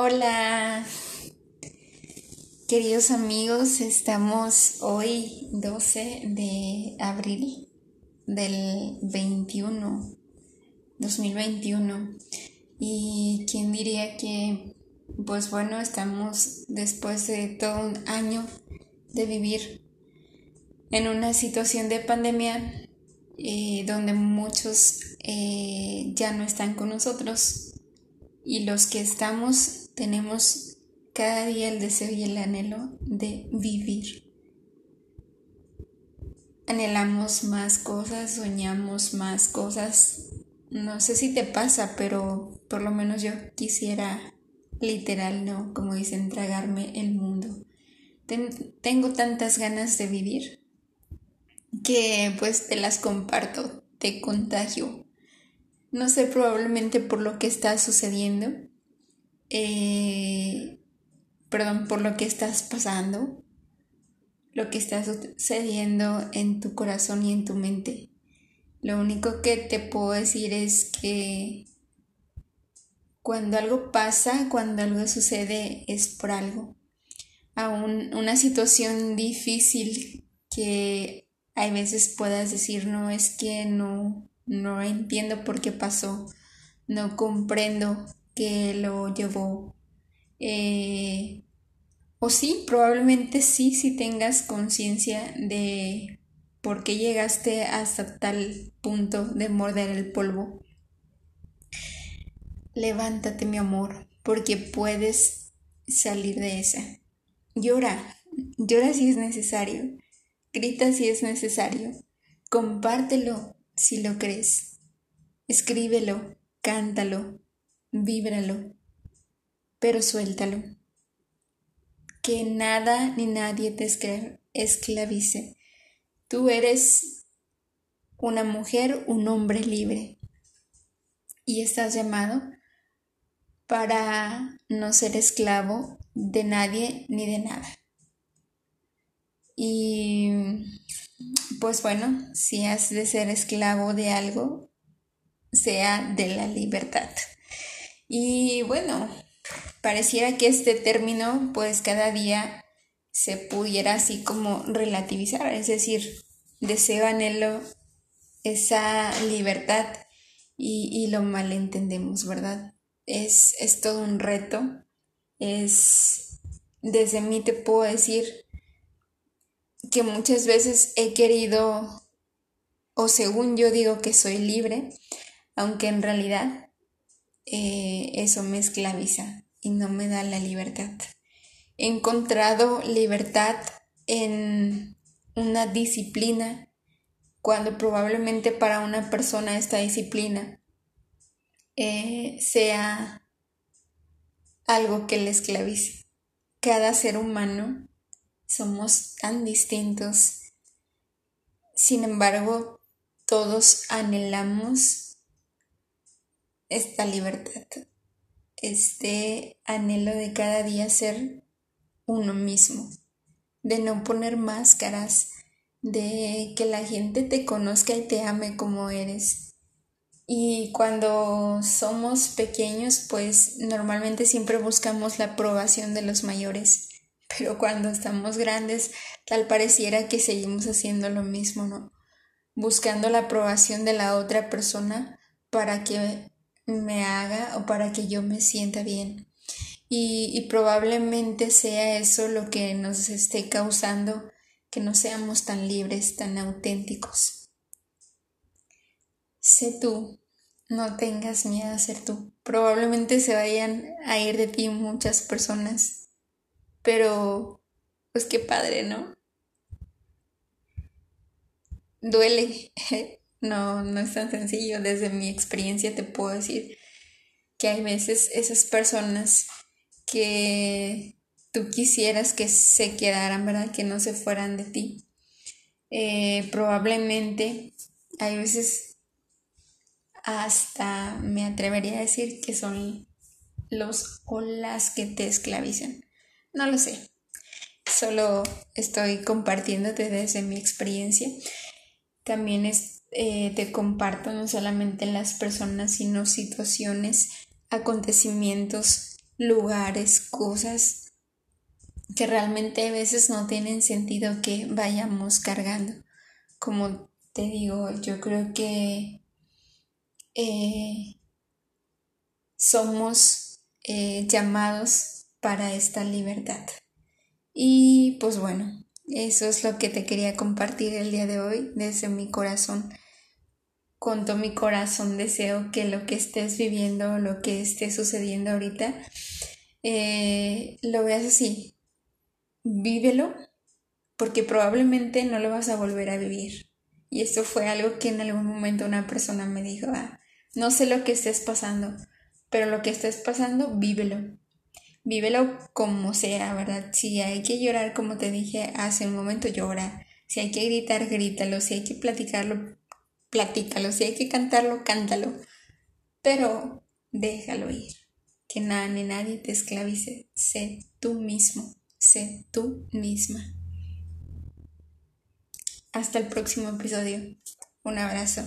Hola, queridos amigos, estamos hoy 12 de abril del 21, 2021. Y quién diría que, pues bueno, estamos después de todo un año de vivir en una situación de pandemia eh, donde muchos eh, ya no están con nosotros y los que estamos tenemos cada día el deseo y el anhelo de vivir. Anhelamos más cosas, soñamos más cosas. No sé si te pasa, pero por lo menos yo quisiera literal, ¿no? Como dicen, tragarme el mundo. tengo tantas ganas de vivir que pues te las comparto, te contagio no sé, probablemente por lo que está sucediendo, eh, perdón, por lo que estás pasando, lo que está sucediendo en tu corazón y en tu mente. Lo único que te puedo decir es que cuando algo pasa, cuando algo sucede, es por algo. Aún una situación difícil que hay veces puedas decir, no, es que no, no entiendo por qué pasó, no comprendo qué lo llevó. Eh, o sí, probablemente sí, si tengas conciencia de por qué llegaste hasta tal punto de morder el polvo. Levántate, mi amor, porque puedes salir de esa. Llora, llora si es necesario, grita si es necesario, compártelo, si lo crees. Escríbelo, cántalo, víbralo, pero suéltalo. Que nada ni nadie te esclavice. Tú eres una mujer, un hombre libre. Y estás llamado para no ser esclavo de nadie ni de nada. Y pues bueno, si has de ser esclavo de algo, sea de la libertad. Y bueno, pareciera que este término pues cada día se pudiera así como relativizar, es decir, deseo, anhelo esa libertad y, y lo malentendemos, ¿verdad? Es, es todo un reto, es, desde mí te puedo decir, que muchas veces he querido, o según yo digo que soy libre, aunque en realidad eh, eso me esclaviza y no me da la libertad. He encontrado libertad en una disciplina cuando probablemente para una persona esta disciplina eh, sea algo que le esclavice. Cada ser humano somos tan distintos. Sin embargo, todos anhelamos esta libertad, este anhelo de cada día ser uno mismo, de no poner máscaras, de que la gente te conozca y te ame como eres. Y cuando somos pequeños, pues normalmente siempre buscamos la aprobación de los mayores pero cuando estamos grandes tal pareciera que seguimos haciendo lo mismo, ¿no? Buscando la aprobación de la otra persona para que me haga o para que yo me sienta bien. Y, probablemente sea eso lo que nos esté causando que no seamos tan libres, tan auténticos. Sé tú, no tengas miedo a ser tú. Probablemente se vayan a ir de ti muchas personas pero, pues qué padre, ¿no? Duele. No, no es tan sencillo. Desde mi experiencia te puedo decir que hay veces esas personas que tú quisieras que se quedaran, ¿verdad? Que no se fueran de ti. Eh, probablemente hay veces hasta me atrevería a decir que son los o las que te esclavizan. No lo sé. Solo estoy compartiéndote desde mi experiencia. También eh, te comparto no solamente las personas, sino situaciones, acontecimientos lugares, cosas que realmente a veces no tienen sentido que vayamos cargando. Como te digo, yo creo que eh, somos eh, llamados para esta libertad. Y pues bueno, eso es lo que te quería compartir el día de hoy desde mi corazón. Con todo mi corazón deseo que lo que estés viviendo, lo que esté sucediendo ahorita, eh, lo veas así. Vívelo, porque probablemente no lo vas a volver a vivir. Y esto fue algo que en algún momento una persona me dijo, ah, no sé lo que estés pasando, pero lo que estés pasando, vívelo vívelo como sea, ¿verdad? Si hay que llorar, como te dije hace un momento, llora. Si hay que gritar, grítalo. Si hay que platicarlo, platícalo. Si hay que cantarlo, cántalo. Pero déjalo ir. Que nada ni nadie te esclavice. Sé tú mismo. Sé tú misma. Hasta el próximo episodio. Un abrazo.